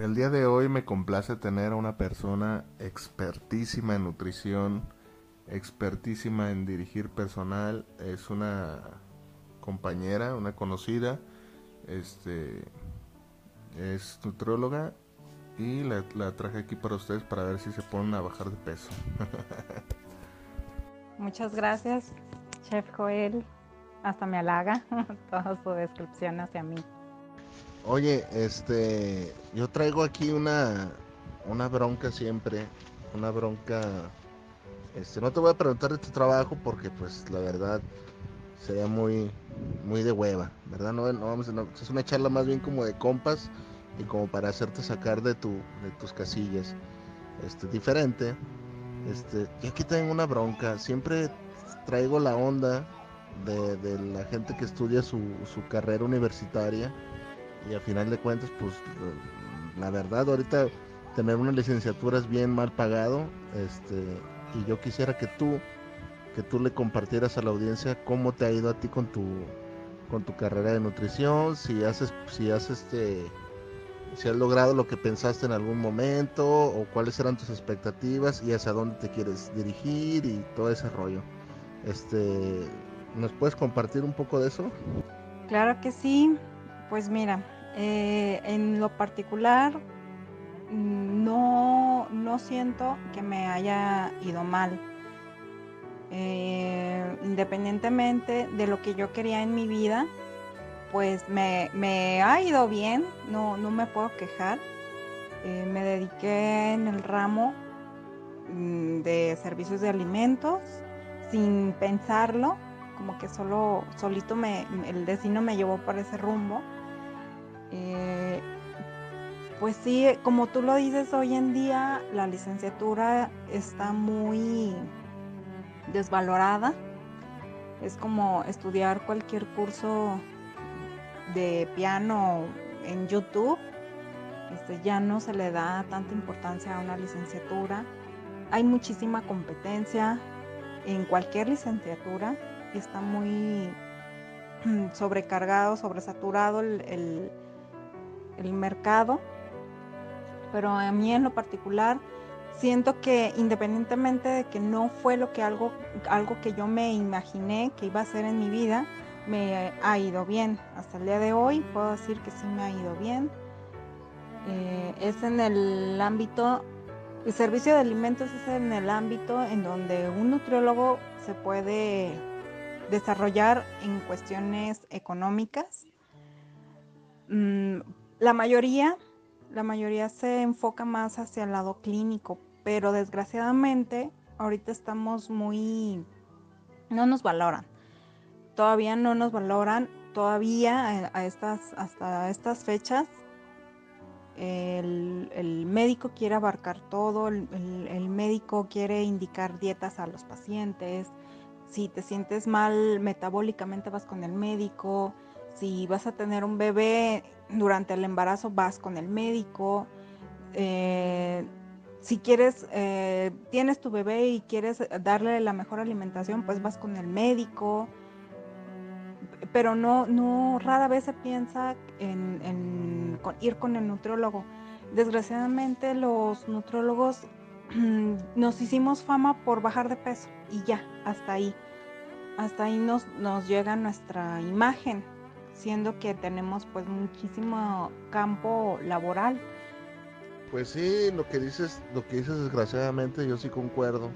El día de hoy me complace tener a una persona expertísima en nutrición, expertísima en dirigir personal, es una compañera, una conocida, este es nutrióloga y la, la traje aquí para ustedes para ver si se ponen a bajar de peso. Muchas gracias, Chef Joel. Hasta me halaga toda su descripción hacia mí. Oye, este, yo traigo aquí una, una bronca siempre, una bronca, este, no te voy a preguntar de tu trabajo porque pues la verdad sería muy, muy de hueva, ¿verdad? No, no vamos, no, es una charla más bien como de compas y como para hacerte sacar de tu, de tus casillas, este, diferente, este, yo aquí tengo una bronca, siempre traigo la onda de, de la gente que estudia su, su carrera universitaria y a final de cuentas, pues la verdad, ahorita tener una licenciatura es bien mal pagado, este, y yo quisiera que tú, que tú le compartieras a la audiencia cómo te ha ido a ti con tu, con tu carrera de nutrición, si haces, si has este, si has logrado lo que pensaste en algún momento, o cuáles eran tus expectativas y hacia dónde te quieres dirigir y todo ese rollo. Este, ¿nos puedes compartir un poco de eso? Claro que sí. Pues mira, eh, en lo particular mm, no, no siento que me haya ido mal. Eh, independientemente de lo que yo quería en mi vida, pues me, me ha ido bien, no, no me puedo quejar. Eh, me dediqué en el ramo mm, de servicios de alimentos sin pensarlo, como que solo solito me, el destino me llevó por ese rumbo. Eh, pues sí, como tú lo dices, hoy en día la licenciatura está muy desvalorada. Es como estudiar cualquier curso de piano en YouTube. Este, ya no se le da tanta importancia a una licenciatura. Hay muchísima competencia en cualquier licenciatura. Está muy sobrecargado, sobresaturado el, el el mercado, pero a mí en lo particular siento que independientemente de que no fue lo que algo, algo que yo me imaginé que iba a ser en mi vida, me ha ido bien. Hasta el día de hoy puedo decir que sí me ha ido bien. Eh, es en el ámbito, el servicio de alimentos es en el ámbito en donde un nutriólogo se puede desarrollar en cuestiones económicas. La mayoría, la mayoría se enfoca más hacia el lado clínico, pero desgraciadamente ahorita estamos muy, no nos valoran. Todavía no nos valoran, todavía a estas, hasta estas fechas el, médico quiere abarcar todo, el, el, médico quiere indicar dietas a los pacientes, si te sientes mal metabólicamente vas con el médico, si vas a tener un bebé durante el embarazo vas con el médico. Eh, si quieres, eh, tienes tu bebé y quieres darle la mejor alimentación, pues vas con el médico. Pero no, no, rara vez se piensa en, ir con el nutriólogo. Desgraciadamente los nutriólogos nos hicimos fama por bajar de peso y ya, hasta ahí. Hasta ahí nos, nos llega nuestra imagen siendo que tenemos pues muchísimo campo laboral. Pues sí, lo que dices, lo que dices desgraciadamente yo sí concuerdo,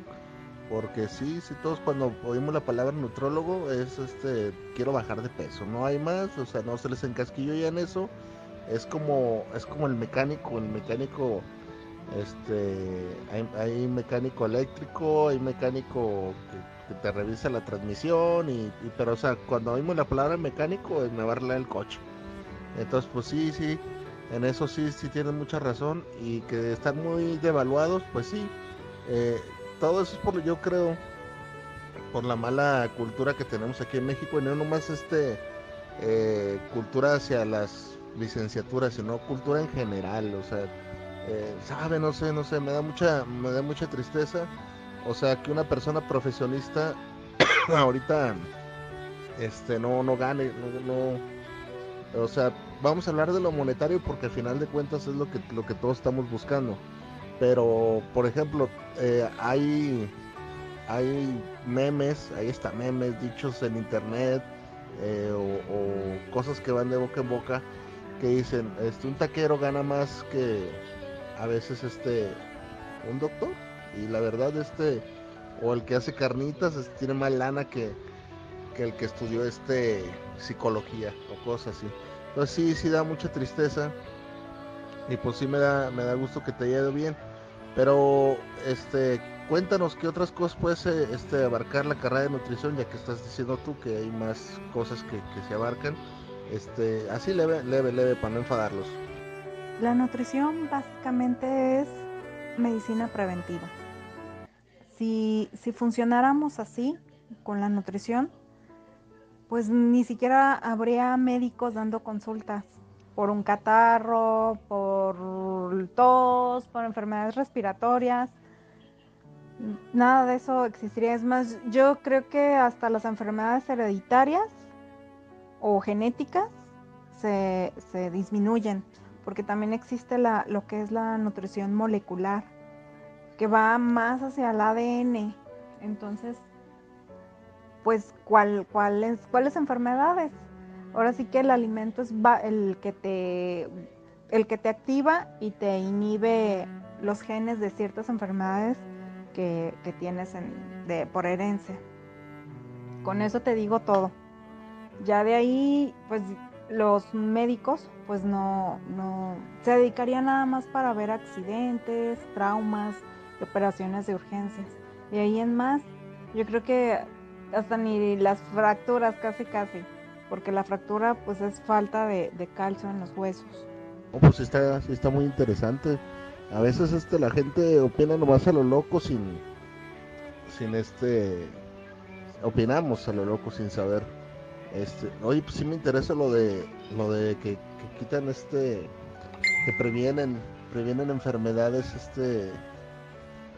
porque sí, sí todos cuando oímos la palabra nutrólogo es este quiero bajar de peso, no hay más, o sea, no se les encasquillo ya en eso, es como es como el mecánico, el mecánico este hay, mecánico eléctrico, hay mecánico que, te revisa la transmisión y, pero o sea, cuando oímos la palabra mecánico es nevarle el coche. Entonces, pues sí, sí, en eso sí, sí tienen mucha razón y que están muy devaluados, pues sí. Eh, todo eso es por, yo creo, por la mala cultura que tenemos aquí en México y no nomás este eh, cultura hacia las licenciaturas, sino cultura en general, o sea, eh, sabe, no sé, no sé, me da mucha, me da mucha tristeza, o sea, que una persona profesionista ahorita, este, no, no gane, no, no, o sea, vamos a hablar de lo monetario porque al final de cuentas es lo que, lo que todos estamos buscando, pero, por ejemplo, eh, hay, hay memes, ahí está memes dichos en internet, eh, o, cosas que van de boca en boca que dicen este un taquero gana más que a veces este un doctor y la verdad este o el que hace carnitas tiene más lana que, que el que estudió este psicología o cosas así entonces sí sí da mucha tristeza y pues sí me da me da gusto que te haya ido bien pero este cuéntanos qué otras cosas puedes eh, este, abarcar la carrera de nutrición, ya que estás diciendo tú que hay más cosas que, se abarcan. Este, así leve, leve, leve, para no enfadarlos. La nutrición básicamente es medicina preventiva. Si, funcionáramos así con la nutrición, pues ni siquiera habría médicos dando consultas por un catarro, por tos, por enfermedades respiratorias nada de eso existiría. Es más, yo creo que hasta las enfermedades hereditarias o genéticas se, disminuyen, porque también existe la, lo que es la nutrición molecular, que va más hacia el ADN. Entonces, pues, ¿cuál, cuáles, ¿cuáles enfermedades? Ahora sí que el alimento es el que te el que te activa y te inhibe los genes de ciertas enfermedades que, tienes de, por herencia. Con eso te digo todo. Ya de ahí, pues los médicos, pues no, no, se dedicarían nada más para ver accidentes, traumas, operaciones de urgencias. De ahí en más, yo creo que hasta ni las fracturas, casi casi, porque la fractura pues es falta de, calcio en los huesos. pues está, está muy interesante a veces este la gente opina nomás a lo loco sin sin este opinamos a lo loco sin saber este oye pues sí me interesa lo de lo de que, quitan este que previenen previenen enfermedades este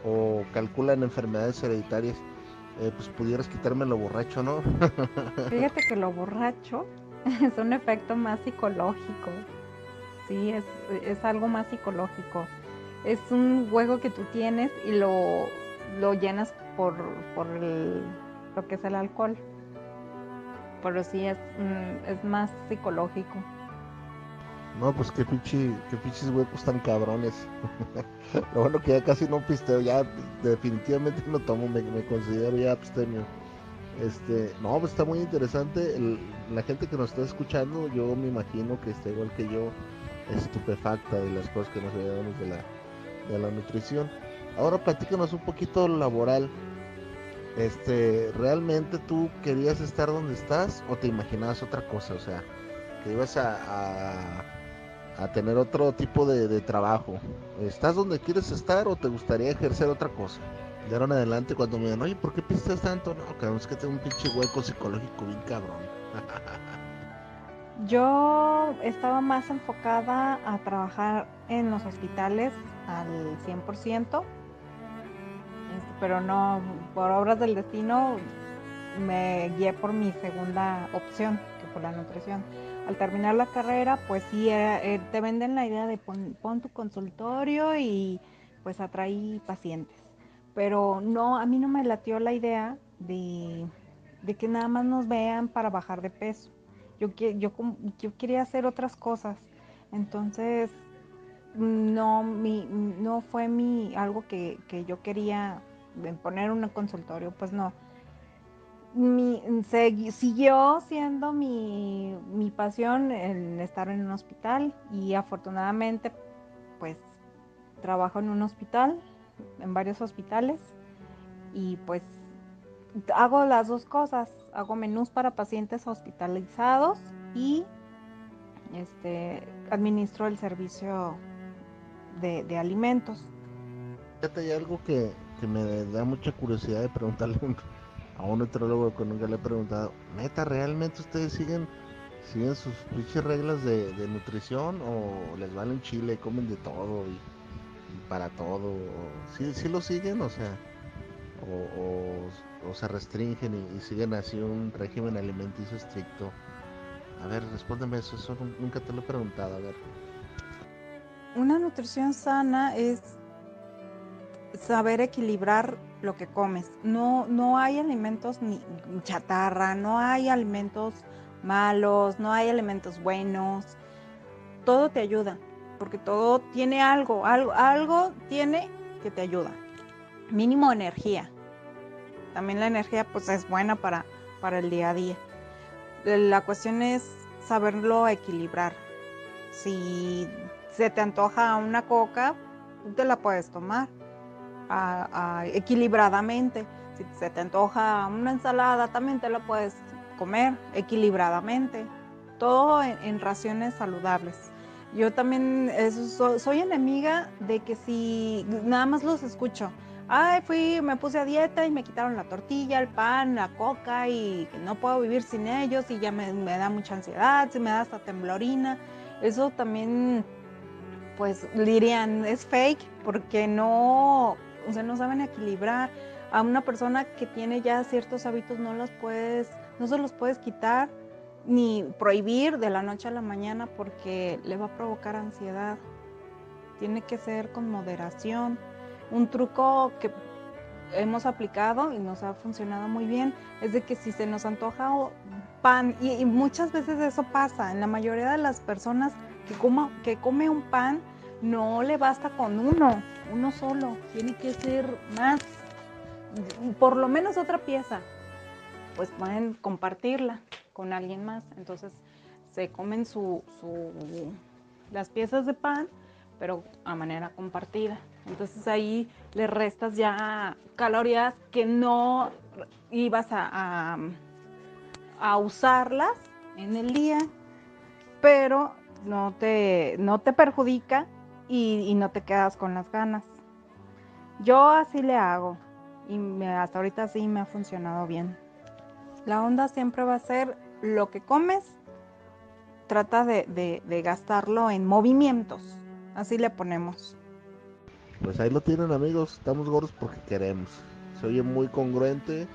o calculan enfermedades hereditarias. Eh, pues pudieras quitarme lo borracho no fíjate que lo borracho es un efecto más psicológico. Sí es, es algo más psicológico. Es un juego que tú tienes y lo, lo llenas por, por lo que es el alcohol. Pero sí es, es más psicológico. No, pues qué pinche, qué pinches huecos tan cabrones. lo bueno que ya casi no pisteo, ya definitivamente no tomo, me, considero ya abstemio. Este, no, pues está muy interesante. la gente que nos está escuchando, yo me imagino que está igual que yo, estupefacta de las cosas que nos veíamos de la, de la nutrición. Ahora platícanos un poquito laboral. Este, ¿realmente tú querías estar donde estás o te imaginabas otra cosa? O sea, que ibas a, a, tener otro tipo de, trabajo. ¿Estás donde quieres estar o te gustaría ejercer otra cosa? De ahora en adelante cuando me digan, oye, ¿por qué pistas tanto? No, cabrón, es que tengo un pinche hueco psicológico bien cabrón. Yo estaba más enfocada a trabajar en los hospitales al 100%, este, pero no, por obras del destino me guié por mi segunda opción, que fue la nutrición. Al terminar la carrera, pues sí, eh, te venden la idea de pon, tu consultorio y pues atraí pacientes. Pero no, a mí no me latió la idea de, que nada más nos vean para bajar de peso. Yo, quería hacer otras cosas. Entonces, no fue mi, algo que, yo quería poner un consultorio, pues no. mi, siguió siendo mi, mi pasión el estar en un hospital y afortunadamente pues trabajo en un hospital, en varios hospitales y pues hago las dos cosas, hago menús para pacientes hospitalizados y este, administro el servicio de, alimentos. Fíjate, hay algo que, me da mucha curiosidad de preguntarle a un nutriólogo que nunca le he preguntado, neta, ¿realmente ustedes siguen siguen sus reglas de, nutrición o les valen chile, comen de todo y, para todo? ¿Sí, ¿Sí, lo siguen? O sea, o, se restringen y, siguen así un régimen alimenticio estricto. A ver, respóndeme eso, eso nunca te lo he preguntado, a ver. Una nutrición sana es saber equilibrar lo que comes. No, no hay alimentos ni chatarra, no hay alimentos malos, no hay alimentos buenos. Todo te ayuda, porque todo tiene algo, algo, algo tiene que te ayuda. Mínimo energía. También la energía pues es buena para, para el día a día. La cuestión es saberlo equilibrar. Si se te antoja una coca, te la puedes tomar equilibradamente. Si se te antoja una ensalada, también te la puedes comer equilibradamente. Todo en, raciones saludables. Yo también soy enemiga de que si nada más los escucho, ay, fui, me puse a dieta y me quitaron la tortilla, el pan, la coca y no puedo vivir sin ellos y ya me, da mucha ansiedad, se me da hasta temblorina. Eso también, pues dirían, es fake porque no, o sea, no saben equilibrar. A una persona que tiene ya ciertos hábitos no los puedes, no se los puedes quitar ni prohibir de la noche a la mañana porque le va a provocar ansiedad. Tiene que ser con moderación. Un truco que hemos aplicado y nos ha funcionado muy bien es de que si se nos antoja pan, y, muchas veces eso pasa, en la mayoría de las personas que, coma, que come un pan, no le basta con uno, uno solo, tiene que ser más, por lo menos otra pieza, pues pueden compartirla con alguien más, entonces se comen su, su las piezas de pan, pero a manera compartida. Entonces ahí le restas ya calorías que no ibas a, a, usarlas en el día, pero no te, no te perjudica y, no te quedas con las ganas. Yo así le hago y hasta ahorita sí me ha funcionado bien. La onda siempre va a ser lo que comes, trata de gastarlo en movimientos, así le ponemos. Pues ahí lo tienen amigos, estamos gordos porque queremos. Se oye muy congruente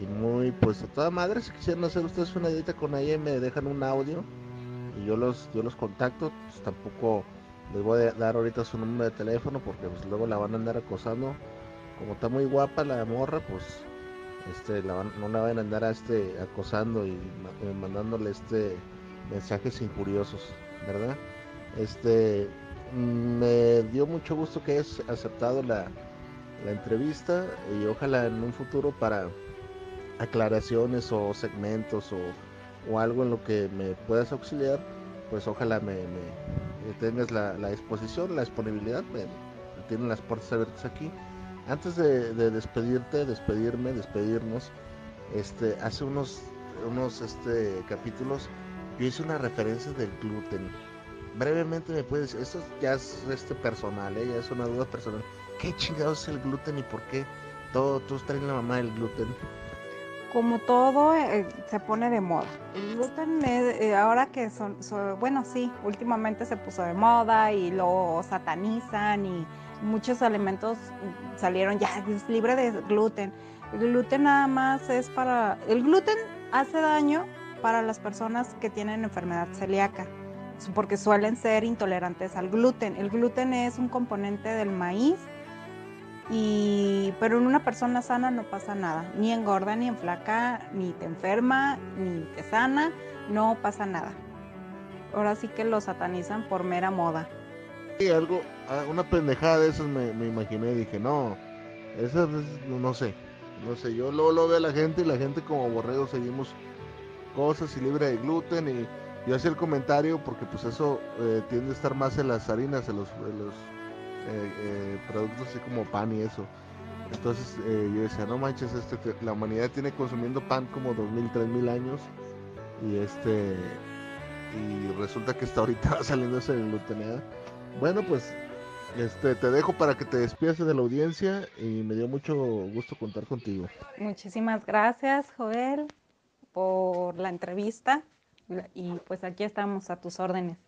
y muy, pues a toda madre, si quisieran hacer ustedes una dieta con ella me dejan un audio y yo los, yo los contacto, pues tampoco les voy a dar ahorita su número de teléfono porque pues luego la van a andar acosando. Como está muy guapa la morra, pues este la no la van a andar a este acosando y eh, mandándole este mensajes injuriosos, ¿verdad? Este me dio mucho gusto que hayas aceptado la, entrevista y ojalá en un futuro para aclaraciones o segmentos o, algo en lo que me puedas auxiliar, pues ojalá me, tengas la, exposición, la disponibilidad, tienen las puertas abiertas aquí. Antes de, despedirte, despedirme, despedirnos, este, hace unos, unos este, capítulos yo hice una referencia del gluten brevemente me puedes, esto ya es este personal, ¿eh? ya es una duda personal. ¿Qué chingados es el gluten y por qué todo, todos traen la mamá del gluten? Como todo eh, se pone de moda. El gluten eh, ahora que son, bueno, sí, últimamente se puso de moda y lo satanizan y muchos alimentos salieron ya, es libre de gluten. El gluten nada más es para, el gluten hace daño para las personas que tienen enfermedad celíaca porque suelen ser intolerantes al gluten. El gluten es un componente del maíz, y, pero en una persona sana no pasa nada, ni engorda, ni enflaca, ni te enferma, ni te sana, no pasa nada. Ahora sí que lo satanizan por mera moda. Y algo, una pendejada de esas me, me imaginé, dije, no, eso no sé, no sé, yo luego lo veo a la gente y la gente como borrego seguimos cosas y libre de gluten y yo hacía el comentario porque pues eso eh, tiende a estar más en las harinas, en los, los eh, eh, productos así como pan y eso. Entonces yo decía, no manches, este, la humanidad tiene consumiendo pan como 2000, 3000 años y este y resulta que está ahorita saliendo ese glutenea. Bueno, pues este, te dejo para que te despidas de la audiencia y me dio mucho gusto contar contigo. Muchísimas gracias, Joel, por la entrevista y pues aquí estamos a tus órdenes.